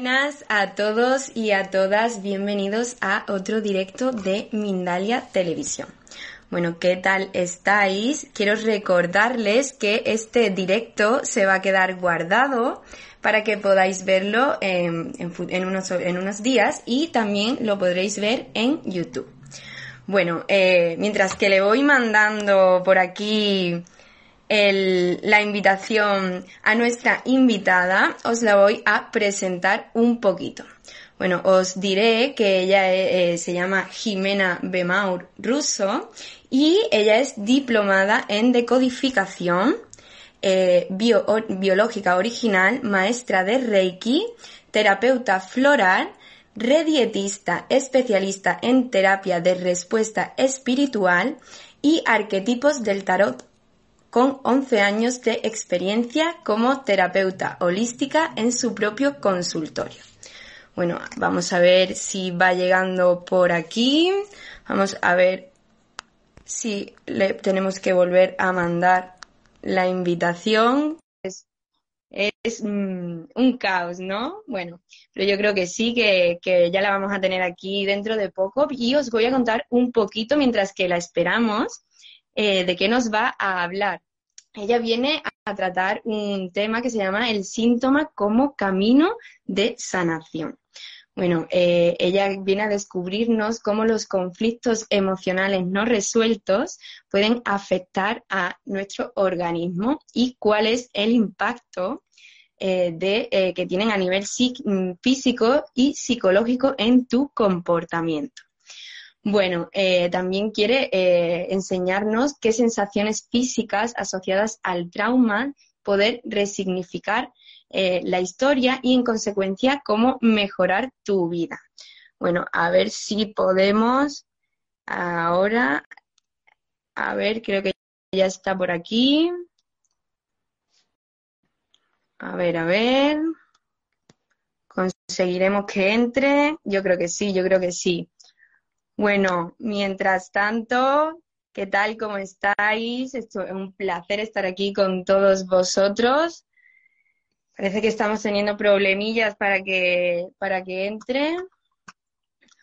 Buenas a todos y a todas, bienvenidos a otro directo de Mindalia Televisión. Bueno, ¿qué tal estáis? Quiero recordarles que este directo se va a quedar guardado para que podáis verlo en, unos, días y también lo podréis ver en YouTube. Bueno, eh, mientras que le voy mandando por aquí la invitación a nuestra invitada, os la voy a presentar un poquito. Bueno, os diré que ella eh, se llama Jimena Bemaur Russo y ella es diplomada en decodificación eh, biológica original, maestra de Reiki, terapeuta floral, redietista, especialista en terapia de respuesta espiritual y arquetipos del tarot con 11 años de experiencia como terapeuta holística en su propio consultorio. Bueno, vamos a ver si va llegando por aquí. Vamos a ver si le tenemos que volver a mandar la invitación. Es, es mm, un caos, ¿no? Bueno, pero yo creo que sí, que, que ya la vamos a tener aquí dentro de poco y os voy a contar un poquito mientras que la esperamos eh, de qué nos va a hablar. Ella viene a tratar un tema que se llama el síntoma como camino de sanación. Bueno, eh, ella viene a descubrirnos cómo los conflictos emocionales no resueltos pueden afectar a nuestro organismo y cuál es el impacto eh, que tienen a nivel físico y psicológico en tu comportamiento. Bueno, eh, también quiere eh, enseñarnos qué sensaciones físicas asociadas al trauma poder resignificar eh, la historia y en consecuencia cómo mejorar tu vida. Bueno, a ver si podemos ahora, a ver, creo que ya está por aquí. A ver, a ver. ¿Conseguiremos que entre? Yo creo que sí, yo creo que sí. Bueno, mientras tanto, ¿qué tal? ¿Cómo estáis? es un placer estar aquí con todos vosotros. Parece que estamos teniendo problemillas para que, para que entre.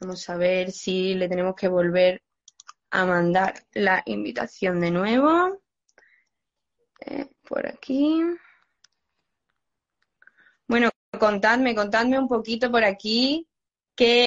Vamos a ver si le tenemos que volver a mandar la invitación de nuevo. Eh, por aquí. Bueno, contadme, contadme un poquito por aquí qué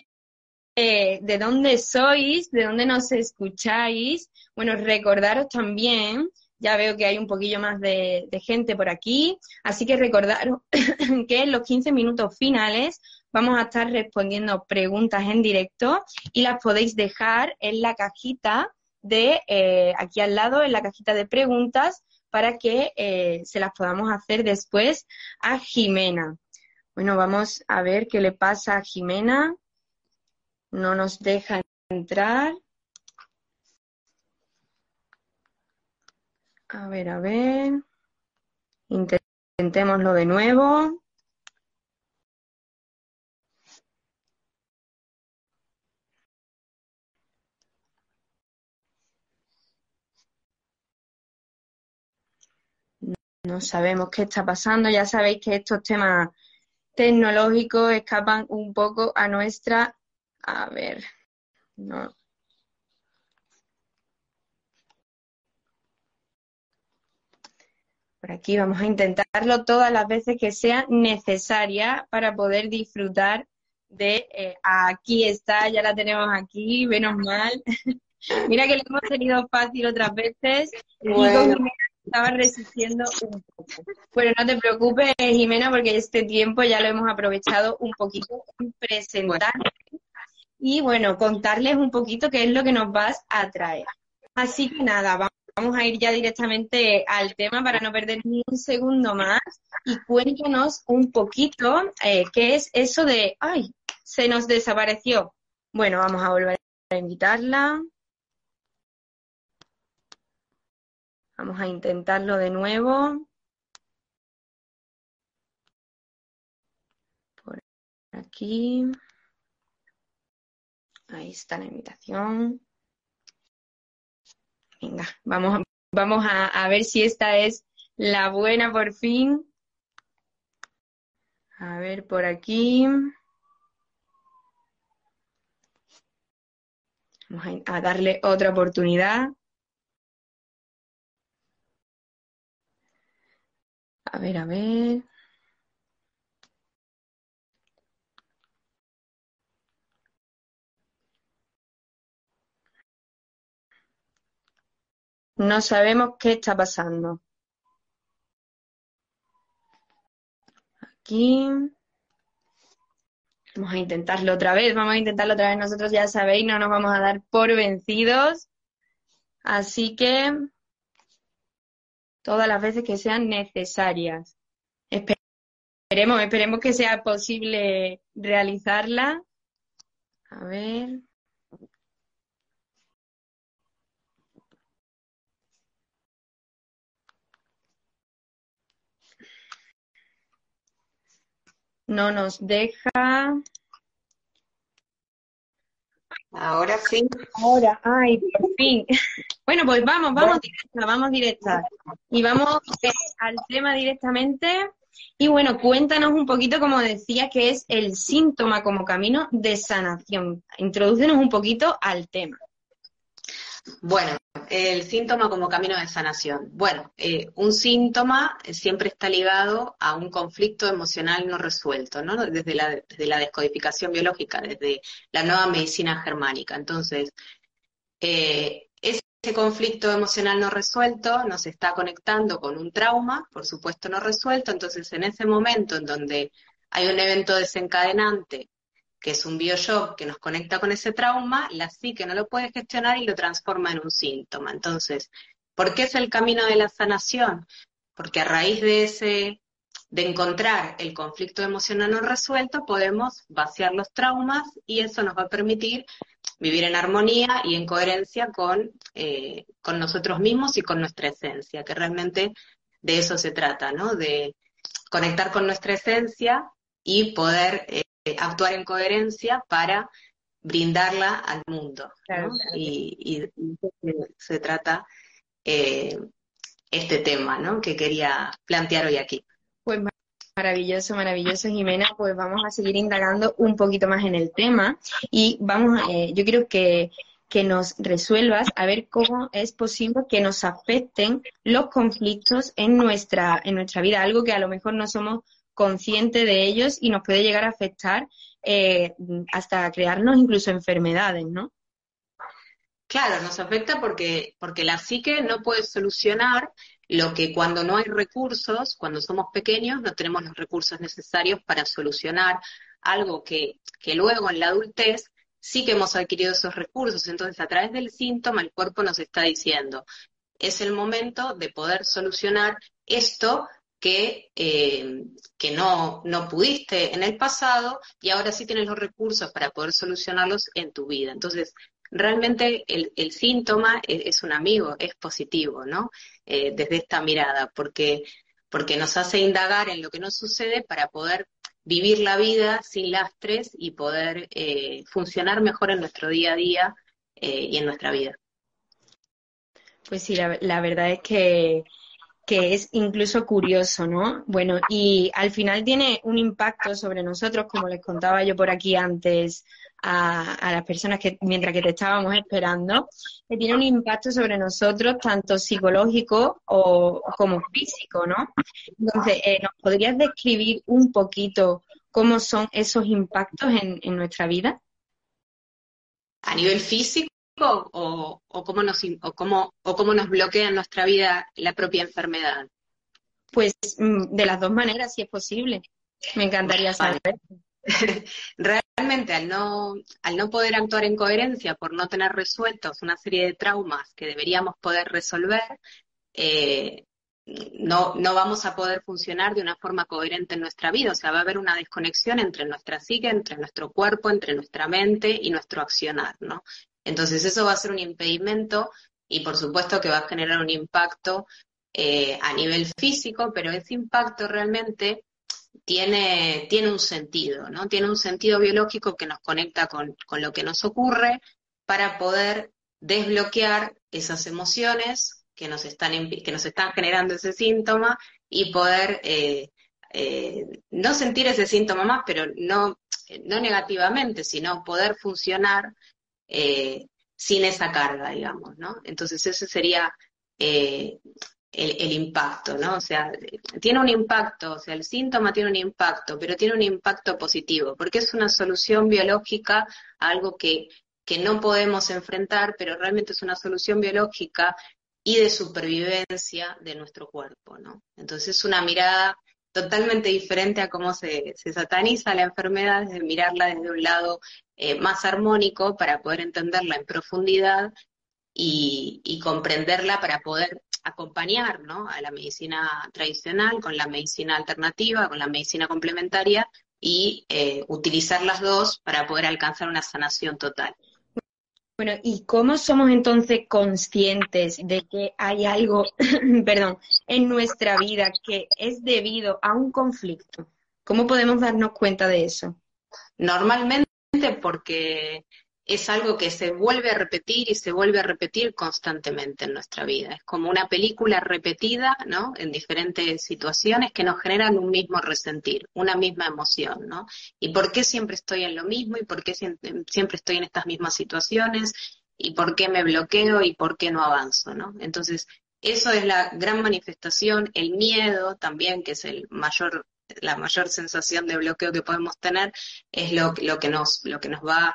de dónde sois, de dónde nos escucháis. Bueno, recordaros también, ya veo que hay un poquillo más de, gente por aquí, así que recordaros que en los 15 minutos finales vamos a estar respondiendo preguntas en directo y las podéis dejar en la cajita de eh, aquí al lado, en la cajita de preguntas, para que eh, se las podamos hacer después a Jimena. Bueno, vamos a ver qué le pasa a Jimena no nos deja entrar. A ver, a ver. Intentémoslo de nuevo. No sabemos qué está pasando. Ya sabéis que estos temas tecnológicos escapan un poco a nuestra a ver, no. Por aquí vamos a intentarlo todas las veces que sea necesaria para poder disfrutar de eh, aquí está, ya la tenemos aquí, menos mal. Mira que lo hemos tenido fácil otras veces. estaba resistiendo un poco. Bueno, no te preocupes, Jimena, porque este tiempo ya lo hemos aprovechado un poquito en presentar y, bueno, contarles un poquito qué es lo que nos vas a traer. Así que nada, vamos a ir ya directamente al tema para no perder ni un segundo más y cuéntanos un poquito eh, qué es eso de, ay, se nos desapareció. Bueno, vamos a volver a invitarla. Vamos a intentarlo de nuevo. Por aquí. Ahí está la invitación. Venga, vamos, vamos a, a ver si esta es la buena por fin. A ver por aquí. Vamos a, darle otra oportunidad. A ver, a ver. No sabemos qué está pasando. Aquí. Vamos a intentarlo otra vez, vamos a intentarlo otra vez. Nosotros ya sabéis, no nos vamos a dar por vencidos. Así que todas las veces que sean necesarias. Esperemos, esperemos que sea posible realizarla. A ver. No nos deja. Ahora sí. Ahora, ay, por fin. Bueno, pues vamos, vamos directa, vamos directa. Y vamos eh, al tema directamente. Y bueno, cuéntanos un poquito, como decía, qué es el síntoma como camino de sanación. Introdúcenos un poquito al tema. Bueno, el síntoma como camino de sanación. Bueno, eh, un síntoma siempre está ligado a un conflicto emocional no resuelto, ¿no? Desde la, desde la descodificación biológica, desde la nueva medicina germánica. Entonces, eh, ese conflicto emocional no resuelto nos está conectando con un trauma, por supuesto no resuelto. Entonces, en ese momento en donde hay un evento desencadenante que es un bioshock que nos conecta con ese trauma, la psique no lo puede gestionar y lo transforma en un síntoma. Entonces, ¿por qué es el camino de la sanación? Porque a raíz de ese, de encontrar el conflicto emocional no resuelto, podemos vaciar los traumas y eso nos va a permitir vivir en armonía y en coherencia con, eh, con nosotros mismos y con nuestra esencia, que realmente de eso se trata, ¿no? De conectar con nuestra esencia y poder eh, actuar en coherencia para brindarla al mundo. Y, se trata eh, este tema ¿no? que quería plantear hoy aquí. Pues maravilloso, maravilloso, Jimena. Pues vamos a seguir indagando un poquito más en el tema y vamos, eh, yo quiero que, que nos resuelvas a ver cómo es posible que nos afecten los conflictos en nuestra, en nuestra vida, algo que a lo mejor no somos consciente de ellos y nos puede llegar a afectar eh, hasta crearnos incluso enfermedades, ¿no? Claro, nos afecta porque, porque la psique no puede solucionar lo que cuando no hay recursos, cuando somos pequeños, no tenemos los recursos necesarios para solucionar algo que, que luego en la adultez sí que hemos adquirido esos recursos. Entonces, a través del síntoma, el cuerpo nos está diciendo, es el momento de poder solucionar esto que, eh, que no, no pudiste en el pasado y ahora sí tienes los recursos para poder solucionarlos en tu vida. Entonces, realmente el, el síntoma es, un amigo, es positivo, ¿no? Eh, desde esta mirada, porque, porque nos hace indagar en lo que nos sucede para poder vivir la vida sin lastres y poder eh, funcionar mejor en nuestro día a día y en nuestra vida. Pues sí, la verdad es que que es incluso curioso, ¿no? Bueno, y al final tiene un impacto sobre nosotros, como les contaba yo por aquí antes a, las personas que mientras que te estábamos esperando, que tiene un impacto sobre nosotros tanto psicológico o, como físico, ¿no? Entonces, eh, ¿nos podrías describir un poquito cómo son esos impactos en nuestra vida? A nivel físico o, cómo nos, o, cómo, o cómo nos bloquea en nuestra vida la propia enfermedad? Pues mm, de las dos maneras, si es posible. Me encantaría saber. Realmente, al no, al no poder actuar en coherencia por no tener resueltos una serie de traumas que deberíamos poder resolver, eh, no, no vamos a poder funcionar de una forma coherente en nuestra vida. O sea, va a haber una desconexión entre nuestra psique, entre nuestro cuerpo, entre nuestra mente y nuestro accionar, ¿no? Entonces, eso va a ser un impedimento y por supuesto que va a generar un impacto eh, a nivel físico, pero ese impacto realmente tiene, tiene un sentido, ¿no? Tiene un sentido biológico que nos conecta con, lo que nos ocurre para poder desbloquear esas emociones que nos están, que nos están generando ese síntoma y poder eh, eh, no sentir ese síntoma más, pero no, no negativamente, sino poder funcionar eh, sin esa carga, digamos, ¿no? Entonces ese sería el, impacto, ¿no? O sea, tiene un impacto, o sea, el síntoma tiene un impacto, pero tiene un impacto positivo, porque es una solución biológica a algo que, que no podemos enfrentar, pero realmente es una solución biológica y de supervivencia de nuestro cuerpo, ¿no? Entonces es una mirada totalmente diferente a cómo se, se sataniza la enfermedad, de mirarla desde un lado eh, más armónico para poder entenderla en profundidad y, y comprenderla para poder acompañar ¿no? a la medicina tradicional con la medicina alternativa, con la medicina complementaria y eh, utilizar las dos para poder alcanzar una sanación total. Bueno, ¿y cómo somos entonces conscientes de que hay algo, perdón, en nuestra vida que es debido a un conflicto? ¿Cómo podemos darnos cuenta de eso? Normalmente porque es algo que se vuelve a repetir y se vuelve a repetir constantemente en nuestra vida. Es como una película repetida, ¿no? En diferentes situaciones que nos generan un mismo resentir, una misma emoción, ¿no? ¿Y por qué siempre estoy en lo mismo? ¿Y por qué siempre estoy en estas mismas situaciones? ¿Y por qué me bloqueo? ¿Y por qué no avanzo, ¿no? Entonces, eso es la gran manifestación, el miedo también, que es el mayor la mayor sensación de bloqueo que podemos tener es lo, lo, que nos, lo que nos va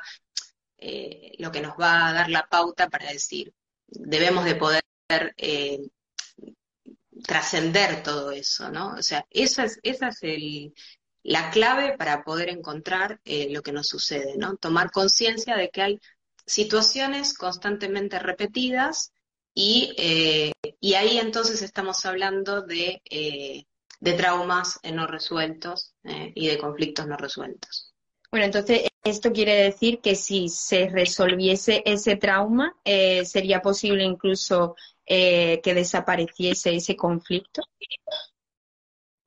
eh, lo que nos va a dar la pauta para decir, debemos de poder eh, trascender todo eso, ¿no? O sea, esa es, esa es el, la clave para poder encontrar eh, lo que nos sucede, ¿no? Tomar conciencia de que hay situaciones constantemente repetidas y, y ahí entonces estamos hablando de, de traumas no resueltos y de conflictos no resueltos. Bueno, entonces esto quiere decir que si se resolviese ese trauma, eh, sería posible incluso eh, que desapareciese ese conflicto.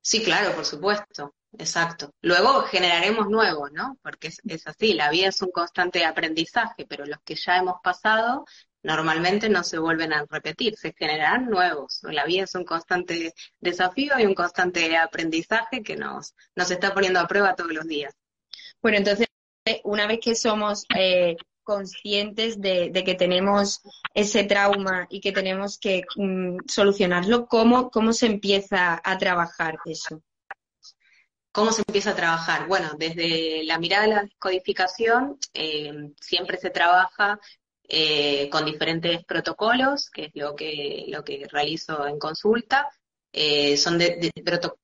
Sí, claro, por supuesto, exacto. Luego generaremos nuevos, ¿no? Porque es, así, la vida es un constante aprendizaje, pero los que ya hemos pasado normalmente no se vuelven a repetir, se generarán nuevos. La vida es un constante desafío y un constante aprendizaje que nos, nos está poniendo a prueba todos los días. Bueno, entonces, una vez que somos eh, conscientes de, que tenemos ese trauma y que tenemos que mm, solucionarlo, ¿cómo, ¿cómo se empieza a trabajar eso? ¿Cómo se empieza a trabajar? Bueno, desde la mirada de la descodificación eh, siempre se trabaja eh, con diferentes protocolos, que es lo que, lo que realizo en consulta, eh, son de,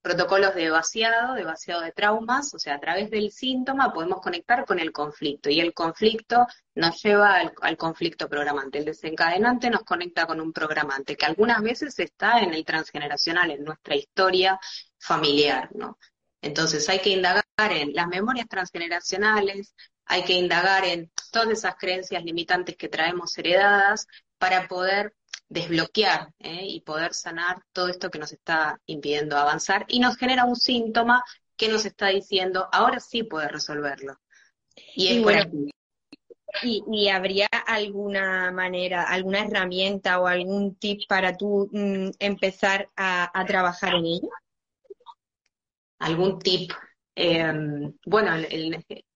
protocolos de vaciado, de vaciado de traumas, o sea, a través del síntoma podemos conectar con el conflicto y el conflicto nos lleva al, conflicto programante. El desencadenante nos conecta con un programante que algunas veces está en el transgeneracional, en nuestra historia familiar, ¿no? Entonces hay que indagar en las memorias transgeneracionales, hay que indagar en todas esas creencias limitantes que traemos heredadas para poder desbloquear ¿eh? y poder sanar todo esto que nos está impidiendo avanzar y nos genera un síntoma que nos está diciendo, ahora sí puedes resolverlo. Y, bueno, y, habría alguna manera, alguna herramienta o algún tip para tú mm, empezar a, trabajar en ello? ¿Algún tip? Em, bueno,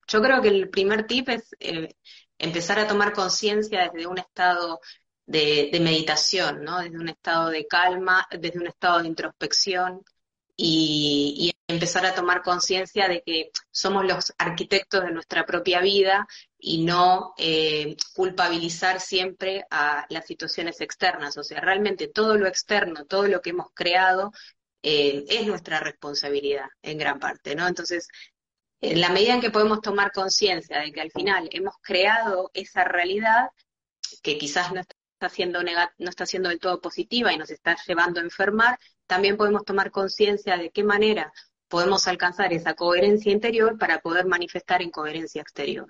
yo creo que el primer tip es eh, empezar a tomar conciencia desde un estado de, meditación, ¿no? Desde un estado de calma, desde un estado de introspección y, empezar a tomar conciencia de que somos los arquitectos de nuestra propia vida y no eh, culpabilizar siempre a las situaciones externas. O sea, realmente todo lo externo, todo lo que hemos creado eh, es nuestra responsabilidad en gran parte, ¿no? Entonces, en la medida en que podemos tomar conciencia de que al final hemos creado esa realidad que quizás no está siendo no está siendo del todo positiva y nos está llevando a enfermar, también podemos tomar conciencia de qué manera podemos alcanzar esa coherencia interior para poder manifestar en coherencia exterior.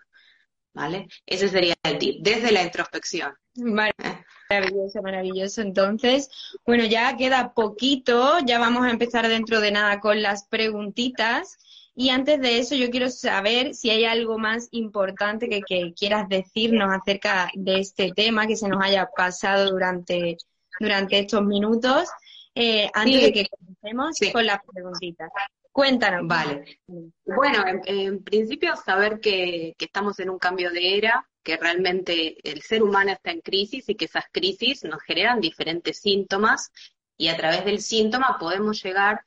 ¿Vale? Ese sería el tip, desde la introspección. Maravilloso, maravilloso. Entonces, bueno, ya queda poquito, ya vamos a empezar dentro de nada con las preguntitas. Y antes de eso, yo quiero saber si hay algo más importante que, quieras decirnos acerca de este tema que se nos haya pasado durante, durante estos minutos, eh, antes de que comencemos con las preguntitas. Cuéntanos. Vale. Bueno, en, principio saber que, estamos en un cambio de era, que realmente el ser humano está en crisis y que esas crisis nos generan diferentes síntomas y a través del síntoma podemos llegar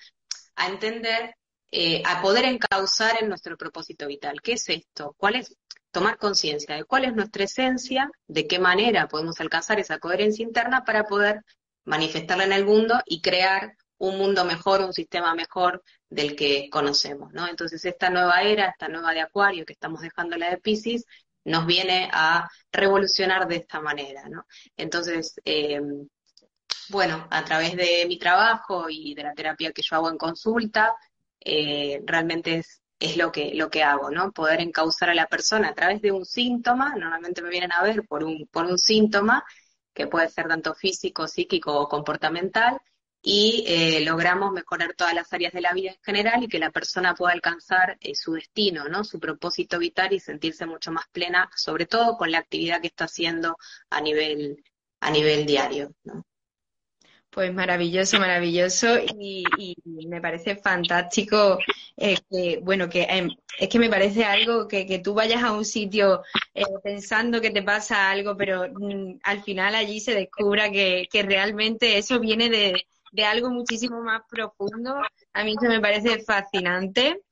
a entender, eh, a poder encauzar en nuestro propósito vital. ¿Qué es esto? ¿Cuál es? Tomar conciencia de cuál es nuestra esencia, de qué manera podemos alcanzar esa coherencia interna para poder manifestarla en el mundo y crear un mundo mejor, un sistema mejor del que conocemos, ¿no? Entonces esta nueva era, esta nueva de Acuario que estamos dejando la de Pisces, nos viene a revolucionar de esta manera. Entonces, eh, bueno, a través de mi trabajo y de la terapia que yo hago en consulta, eh, realmente es, es lo que, lo que hago, ¿no? Poder encauzar a la persona a través de un síntoma, normalmente me vienen a ver por un, por un síntoma, que puede ser tanto físico, psíquico o comportamental, y eh, logramos mejorar todas las áreas de la vida en general y que la persona pueda alcanzar eh, su destino, ¿no? su propósito vital y sentirse mucho más plena, sobre todo con la actividad que está haciendo a nivel, a nivel diario. ¿no? Pues maravilloso, maravilloso y, me parece fantástico eh, que, bueno, que em, es que me parece algo que, que tú vayas a un sitio pensando que te pasa algo, pero mm, al final allí se descubra que, que realmente eso viene de, de algo muchísimo más profundo. A mí eso me parece fascinante.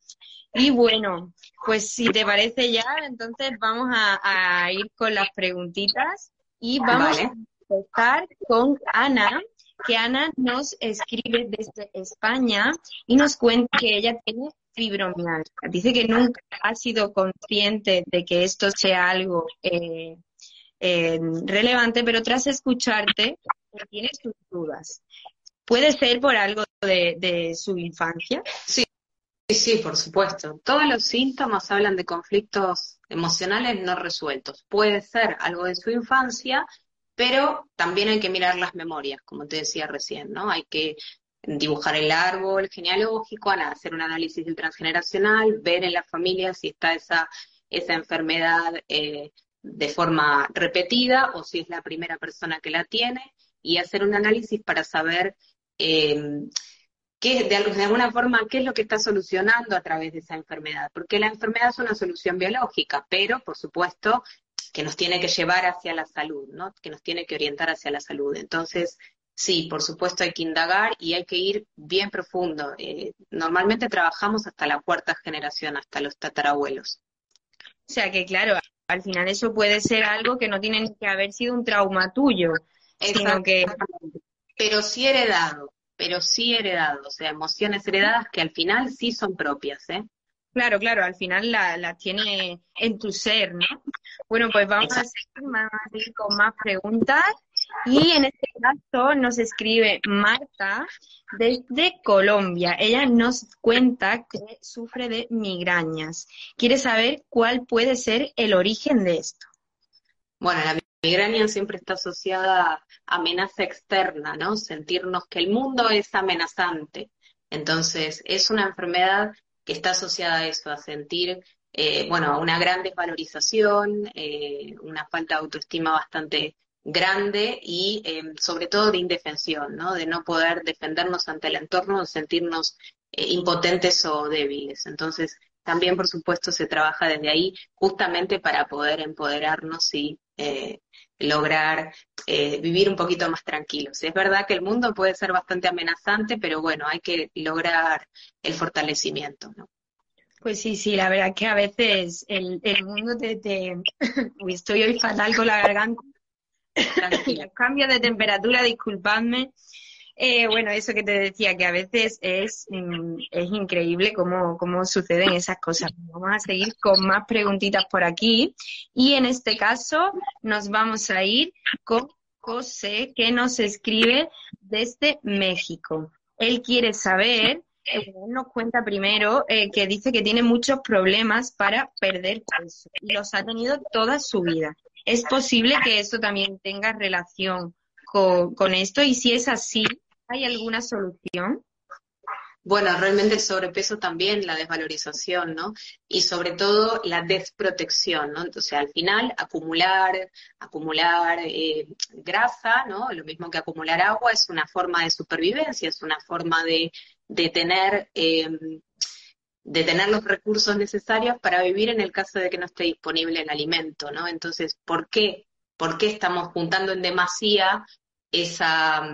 Y bueno, pues si te parece ya, entonces vamos a, ir con las preguntitas y vamos a empezar con Ana, que Ana nos escribe desde España y nos cuenta que ella tiene fibromialgia. Dice que nunca ha sido consciente de que esto sea algo eh, eh, relevante, pero tras escucharte tiene sus dudas. ¿Puede ser por algo de, su infancia? Sí, sí, por supuesto. Todos los síntomas hablan de conflictos emocionales no resueltos. Puede ser algo de su infancia, pero también hay que mirar las memorias, como te decía recién, ¿no? Hay que dibujar el árbol genealógico, hacer un análisis del transgeneracional, ver en la familia si está esa, esa enfermedad eh, de forma repetida o si es la primera persona que la tiene y hacer un análisis para saber eh, qué, de, alguna forma, qué es lo que está solucionando a través de esa enfermedad. Porque la enfermedad es una solución biológica, pero, por supuesto, que nos tiene que llevar hacia la salud, ¿no? Que nos tiene que orientar hacia la salud. Entonces, sí, por supuesto hay que indagar y hay que ir bien profundo. Eh, normalmente trabajamos hasta la cuarta generación, hasta los tatarabuelos. O sea que, claro, al final eso puede ser algo que no tiene que haber sido un trauma tuyo, sino que pero sí heredado, pero sí heredado, o sea, emociones heredadas que al final sí son propias, ¿eh? Claro, claro, al final las la tiene en tu ser, ¿no? Bueno, pues vamos a seguir con más preguntas. Y en este caso nos escribe Marta desde Colombia. Ella nos cuenta que sufre de migrañas. Quiere saber cuál puede ser el origen de esto. Bueno, la migraña siempre está asociada a amenaza externa, ¿no? Sentirnos que el mundo es amenazante. Entonces, es una enfermedad que está asociada a eso, a sentir, eh, bueno, una gran desvalorización, eh, una falta de autoestima bastante grande y eh, sobre todo de indefensión, ¿no? De no poder defendernos ante el entorno, de sentirnos impotentes o débiles. Entonces, también, por supuesto, se trabaja desde ahí justamente para poder empoderarnos y eh, lograr eh, vivir un poquito más tranquilos. Es verdad que el mundo puede ser bastante amenazante, pero bueno, hay que lograr el fortalecimiento, ¿no? Pues sí, sí, la verdad que a veces el, mundo te, te... estoy hoy fatal con la garganta. Tranquila. Cambio de temperatura, disculpadme. Eh, bueno, eso que te decía, que a veces es, mm, es increíble cómo, cómo suceden esas cosas. Vamos a seguir con más preguntitas por aquí. Y en este caso nos vamos a ir con José, que nos escribe desde México. Él quiere saber, nos cuenta primero eh, que dice que tiene muchos problemas para perder peso y los ha tenido toda su vida. ¿Es posible que esto también tenga relación con, con esto? Y si es así, ¿Hay alguna solución? Bueno, realmente el sobrepeso también, la desvalorización, ¿no? Y sobre todo la desprotección, ¿no? Entonces, al final, acumular, acumular eh, grasa, ¿no? Lo mismo que acumular agua es una forma de supervivencia, es una forma de, de tener, em, de tener los recursos necesarios para vivir en el caso de que no esté disponible el alimento, ¿no? Entonces, ¿por qué? ¿Por qué estamos juntando en demasía esa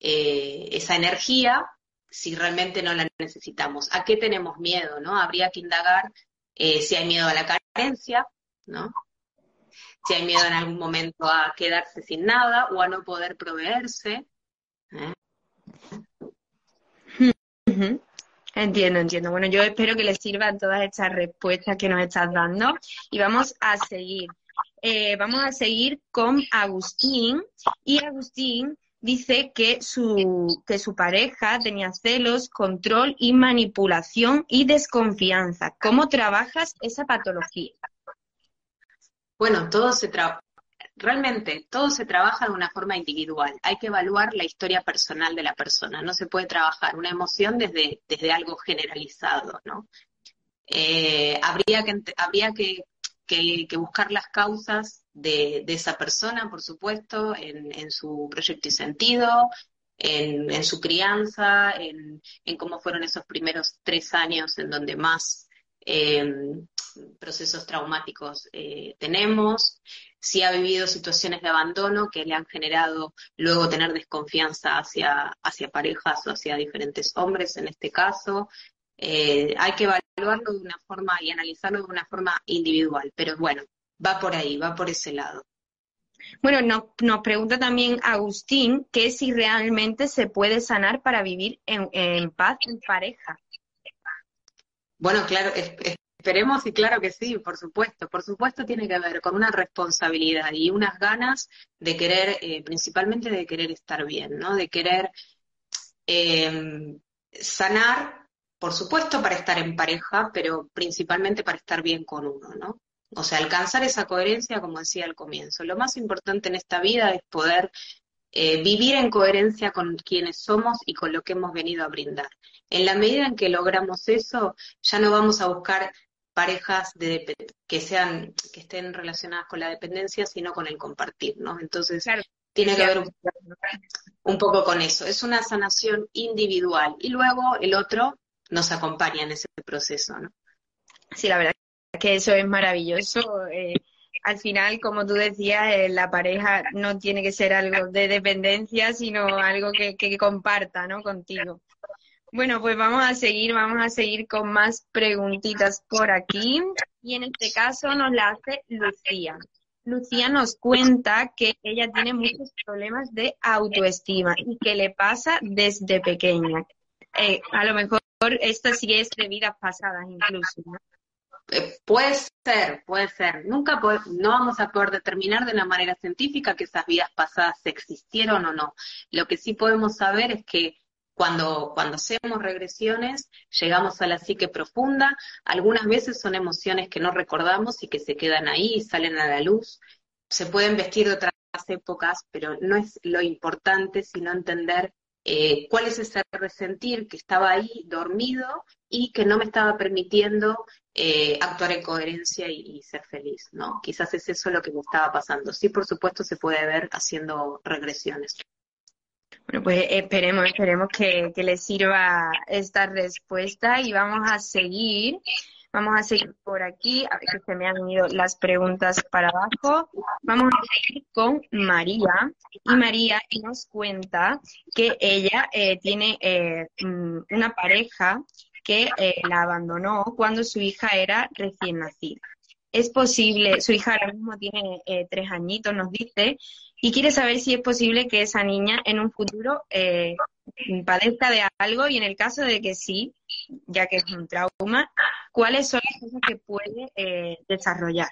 eh, esa energía si realmente no la necesitamos. ¿A qué tenemos miedo? ¿no? Habría que indagar eh, si hay miedo a la carencia, ¿no? si hay miedo en algún momento a quedarse sin nada o a no poder proveerse. ¿eh? Entiendo, entiendo. Bueno, yo espero que les sirvan todas estas respuestas que nos estás dando y vamos a seguir. vamos a seguir con Agustín y Agustín dice que su, que su pareja tenía celos, control y manipulación y desconfianza. ¿Cómo trabajas esa patología? Bueno, todo se trabaja. Realmente todo se trabaja de una forma individual. Hay que evaluar la historia personal de la persona. No se puede trabajar una emoción desde, desde algo generalizado, ¿no? Eh, habría que, habría que que, buscar las causas de, esa persona, por supuesto, en, su proyecto y sentido, en, su crianza, en, cómo fueron esos primeros tres años en donde más em, procesos traumáticos eh, tenemos, si ha vivido situaciones de abandono que le han generado luego tener desconfianza hacia, hacia parejas o hacia diferentes hombres en este caso, eh, hay que evaluarlo de una forma y analizarlo de una forma individual, pero bueno, va por ahí, va por ese lado. Bueno, nos, nos pregunta también Agustín que si realmente se puede sanar para vivir en, paz en pareja. Bueno, claro, esperemos y claro que sí, por supuesto. Por supuesto tiene que ver con una responsabilidad y unas ganas de querer, eh, principalmente de querer estar bien, ¿no? De querer eh, sanar por supuesto para estar en pareja, pero principalmente para estar bien con uno, ¿no? O sea, alcanzar esa coherencia, como decía al comienzo. Lo más importante en esta vida es poder eh, vivir en coherencia con quienes somos y con lo que hemos venido a brindar. En la medida en que logramos eso, ya no vamos a buscar parejas de, que sean que estén relacionadas con la dependencia, sino con el compartir, ¿no? Entonces, tiene que ver un, un poco con eso. Es una sanación individual y luego el otro nos acompaña en ese proceso, ¿no? Sí, la verdad es que eso es maravilloso. Eh, al final, como tú decías, eh, la pareja no tiene que ser algo de dependencia, sino algo que, que comparta, ¿no? Contigo. Bueno, pues vamos a seguir, vamos a seguir con más preguntitas por aquí. Y en este caso nos la hace Lucía. Lucía nos cuenta que ella tiene muchos problemas de autoestima y que le pasa desde pequeña. Eh, a lo mejor esta sí es de vidas pasadas incluso. Eh, puede ser, puede ser. Nunca no vamos a poder determinar de una manera científica que esas vidas pasadas existieron o no. Lo que sí podemos saber es que cuando, cuando hacemos regresiones, llegamos a la psique profunda. Algunas veces son emociones que no recordamos y que se quedan ahí y salen a la luz. Se pueden vestir de otras épocas, pero no es lo importante, sino entender eh, cuál es ese resentir que estaba ahí dormido y que no me estaba permitiendo eh, actuar en coherencia y, ser feliz, ¿no? Quizás es eso lo que me estaba pasando. Sí, por supuesto, se puede ver haciendo regresiones. Bueno, pues esperemos, esperemos que, que les sirva esta respuesta y vamos a seguir. Vamos a seguir por aquí, a ver que se me han ido las preguntas para abajo. Vamos a seguir con María. Y María nos cuenta que ella eh, tiene eh, mm, una pareja que eh, la abandonó cuando su hija era recién nacida. Es posible, su hija ahora mismo tiene tres añitos, nos dice, y quiere saber si es posible que esa niña en un futuro padezca de algo y en el caso de que sí, ya que es un trauma, ¿cuáles son las cosas que puede eh, desarrollar?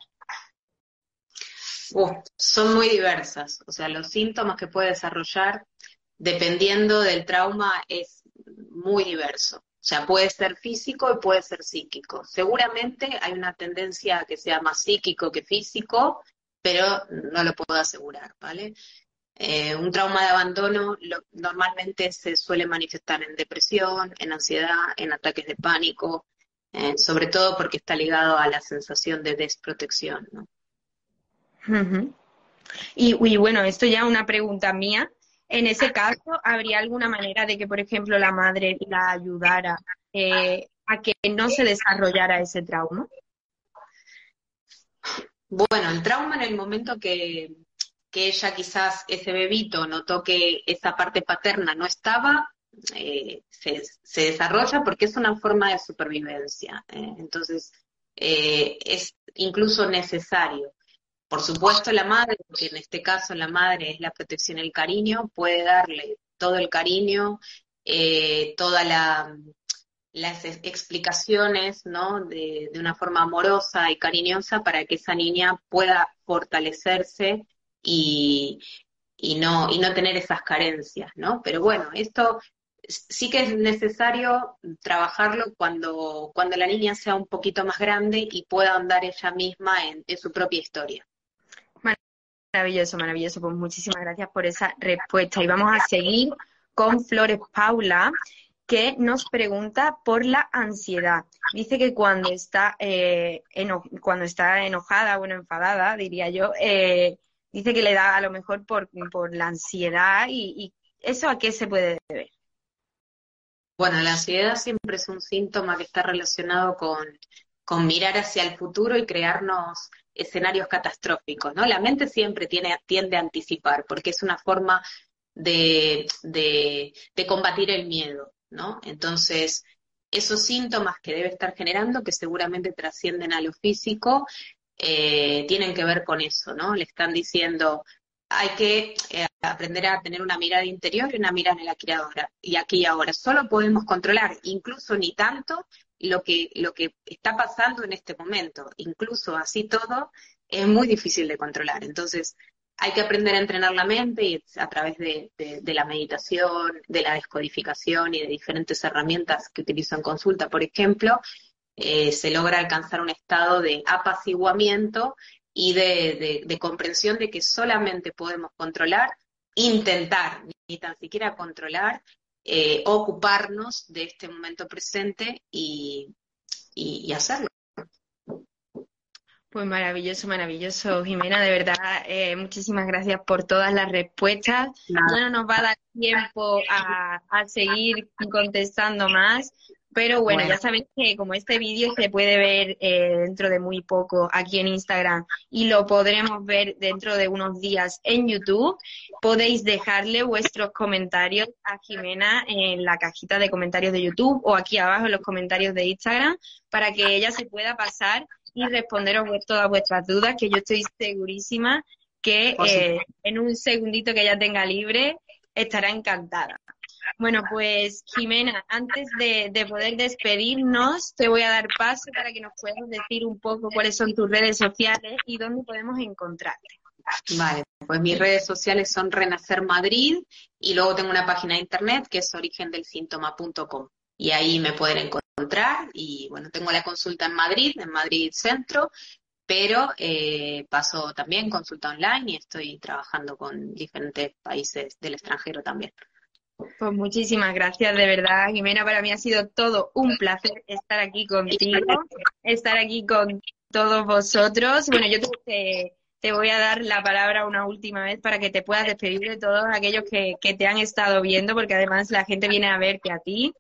son muy diversas, o sea, los síntomas que puede desarrollar dependiendo del trauma es muy diverso. O sea, puede ser físico y puede ser psíquico. Seguramente hay una tendencia a que sea más psíquico que físico, pero no lo puedo asegurar, ¿vale? Eh, un trauma de abandono normalmente se suele manifestar en depresión, en ansiedad, en ataques de pánico, eh, sobre todo porque está ligado a la sensación de desprotección. ¿no? y, bueno, esto ya una pregunta mía. En ese caso, ¿habría alguna manera de que, por ejemplo, la madre la ayudara eh, a que no se desarrollara ese trauma? Bueno, el trauma en el momento que, que ella quizás ese bebito notó que esa parte paterna no estaba, eh, se, desarrolla porque es una forma de supervivencia. Eh, entonces, es incluso necesario. Por supuesto, la madre, porque en este caso la madre es la protección el cariño, puede darle todo el cariño, todas las explicaciones, ¿no? De, de una forma amorosa y cariñosa para que esa niña pueda fortalecerse y, y, no, y no tener esas carencias, ¿no? Pero bueno, esto sí que es necesario trabajarlo cuando, cuando la niña sea un poquito más grande y pueda andar ella misma en, su propia historia. Maravilloso, maravilloso. Pues muchísimas gracias por esa respuesta. Y vamos a seguir con Flores Paula, que nos pregunta por la ansiedad. Dice que cuando está, eh, cuando está enojada, bueno, enfadada, diría yo, eh, dice que le da a lo mejor por, por la ansiedad y, eso a qué se puede deber. Bueno, la ansiedad siempre es un síntoma que está relacionado con, con mirar hacia el futuro y crearnos escenarios catastróficos, ¿no? La mente siempre tiene, tiende a anticipar, porque es una forma de, de, combatir el miedo, ¿no? Entonces, esos síntomas que debe estar generando, que seguramente trascienden a lo físico, eh, tienen que ver con eso, ¿no? Le están diciendo, hay que eh, aprender a tener una mirada interior y una mirada en la criadora. Y aquí y ahora, solo podemos controlar, incluso ni tanto, lo que, lo que está pasando en este momento. Incluso así todo, es muy difícil de controlar. Entonces, hay que aprender a entrenar la mente y a través de, la meditación, de la descodificación y de diferentes herramientas que utilizo en consulta, por ejemplo, eh, se logra alcanzar un estado de apaciguamiento y de, comprensión de que solamente podemos controlar, intentar, ni tan siquiera controlar, eh, ocuparnos de este momento presente y, hacerlo. Pues maravilloso, maravilloso, Jimena, de verdad, eh, muchísimas gracias por todas las respuestas. No nos va a dar tiempo a, a seguir contestando más, pero bueno, ya sabéis que como este vídeo se puede ver eh, dentro de muy poco aquí en Instagram y lo podremos ver dentro de unos días en YouTube, podéis dejarle vuestros comentarios a Jimena en la cajita de comentarios de YouTube o aquí abajo en los comentarios de Instagram para que ella se pueda pasar y responderos todas vuestras dudas, que yo estoy segurísima que eh, en un segundito que ella tenga libre estará encantada. Bueno, pues Jimena, antes de, poder despedirnos, te voy a dar paso para que nos puedas decir un poco cuáles son tus redes sociales y dónde podemos encontrarte. Vale, pues mis redes sociales son Renacer Madrid y luego tengo una página de internet que es origendelsíntoma.com y ahí me pueden encontrar y bueno, tengo la consulta en Madrid, en Madrid Centro, pero eh, paso también consulta online y estoy trabajando con diferentes países del extranjero también. Pues muchísimas gracias, de verdad, Jimena. Para mí ha sido todo un placer estar aquí contigo, estar aquí con todos vosotros. Bueno, yo que te voy a dar la palabra una última vez para que te puedas despedir de todos aquellos que, que te han estado viendo, porque además la gente viene a verte a ti.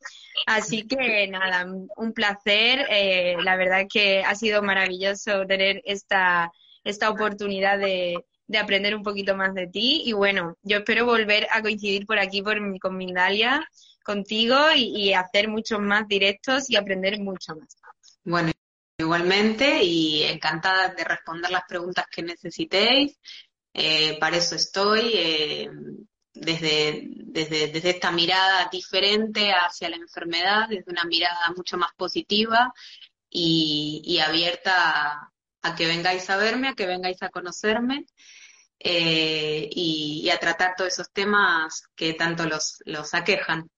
Así que nada, un placer. Eh, la verdad que ha sido maravilloso tener esta, esta oportunidad de, de aprender un poquito más de ti. Y bueno, yo espero volver a coincidir por aquí por, con Mindalia, contigo y, hacer muchos más directos y aprender mucho más. Bueno, igualmente y encantada de responder las preguntas que necesitéis. Eh, para eso estoy. Eh, desde, desde, desde, esta mirada diferente hacia la enfermedad, desde una mirada mucho más positiva y abierta a que vengáis a verme, a que vengáis a conocerme eh, y, a tratar todos esos temas que tanto los, los aquejan.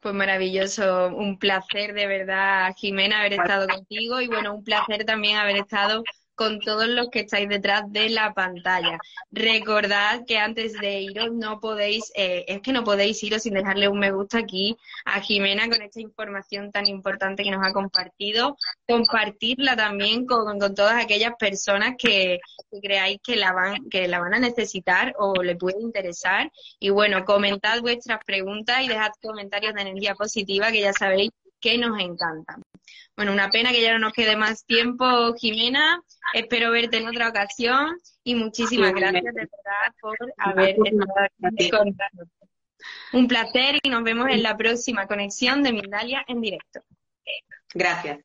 Pues maravilloso, un placer de verdad, Jimena, haber estado contigo y bueno, un placer también haber estado con todos los que estáis detrás de la pantalla. Recordad que antes de iros no podéis, eh, es que no podéis iros sin dejarle un me gusta aquí a Jimena con esta información tan importante que nos ha compartido. Compartirla también con, todas aquellas personas que, creáis que la, van, que la van a necesitar o le puede interesar. Y bueno, comentad vuestras preguntas y dejad comentarios de energía positiva que ya sabéis que nos encantan. Bueno, una pena que ya no nos quede más tiempo, Jimena. Espero verte en otra ocasión y muchísimas gracias de verdad por haber estado aquí con. Un placer y nos vemos en la próxima conexión de Mindalia en directo. Gracias.